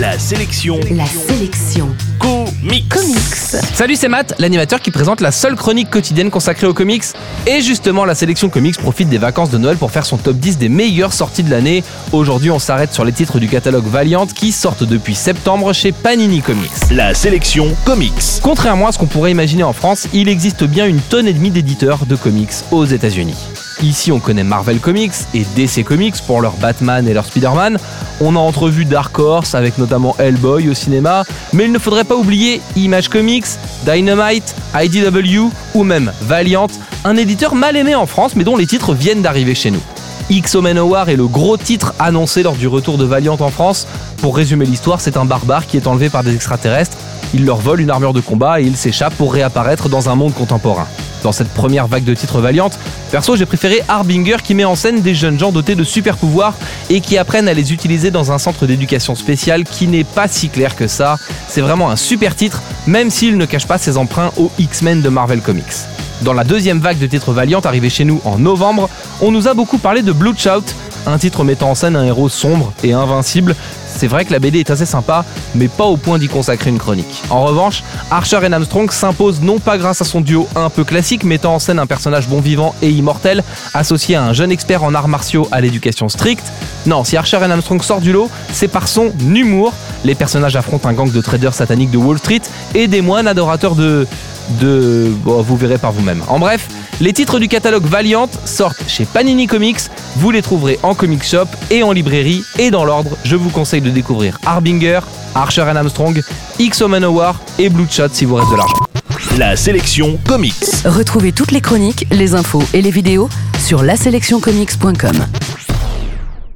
La sélection. La sélection. Comics. Comics. Salut, c'est Matt, l'animateur qui présente la seule chronique quotidienne consacrée aux comics. Et justement, la sélection comics profite des vacances de Noël pour faire son top 10 des meilleures sorties de l'année. Aujourd'hui, on s'arrête sur les titres du catalogue Valiant qui sortent depuis septembre chez Panini Comics. La sélection comics. Contrairement à ce qu'on pourrait imaginer en France, il existe bien une tonne et demie d'éditeurs de comics aux États-Unis. Ici, on connaît Marvel Comics et DC Comics pour leur Batman et leur Spider-Man. On a entrevu Dark Horse avec notamment Hellboy au cinéma, mais il ne faudrait pas oublier Image Comics, Dynamite, IDW ou même Valiant, un éditeur mal aimé en France mais dont les titres viennent d'arriver chez nous. X-O War est le gros titre annoncé lors du retour de Valiant en France. Pour résumer l'histoire, c'est un barbare qui est enlevé par des extraterrestres. Il leur vole une armure de combat et il s'échappe pour réapparaître dans un monde contemporain. Dans cette première vague de titres Valiant, perso j'ai préféré Harbinger qui met en scène des jeunes gens dotés de super pouvoirs et qui apprennent à les utiliser dans un centre d'éducation spéciale qui n'est pas si clair que ça. C'est vraiment un super titre, même s'il ne cache pas ses emprunts aux X-Men de Marvel Comics. Dans la deuxième vague de titres Valiant arrivée chez nous en novembre, on nous a beaucoup parlé de Bloodshot, un titre mettant en scène un héros sombre et invincible. C'est vrai que la BD est assez sympa, mais pas au point d'y consacrer une chronique. En revanche, Archer et Armstrong s'impose non pas grâce à son duo un peu classique, mettant en scène un personnage bon vivant et immortel, associé à un jeune expert en arts martiaux à l'éducation stricte. Non, si Archer et Armstrong sort du lot, c'est par son humour. Les personnages affrontent un gang de traders sataniques de Wall Street et des moines adorateurs de de... Bon, vous verrez par vous-même. En bref, les titres du catalogue Valiant sortent chez Panini Comics, vous les trouverez en comic shop et en librairie, et dans l'ordre, je vous conseille de découvrir Harbinger, Archer and Armstrong, X War et Bloodshot si vous reste de l'argent. La sélection comics. Retrouvez toutes les chroniques, les infos et les vidéos sur laselectioncomics.com.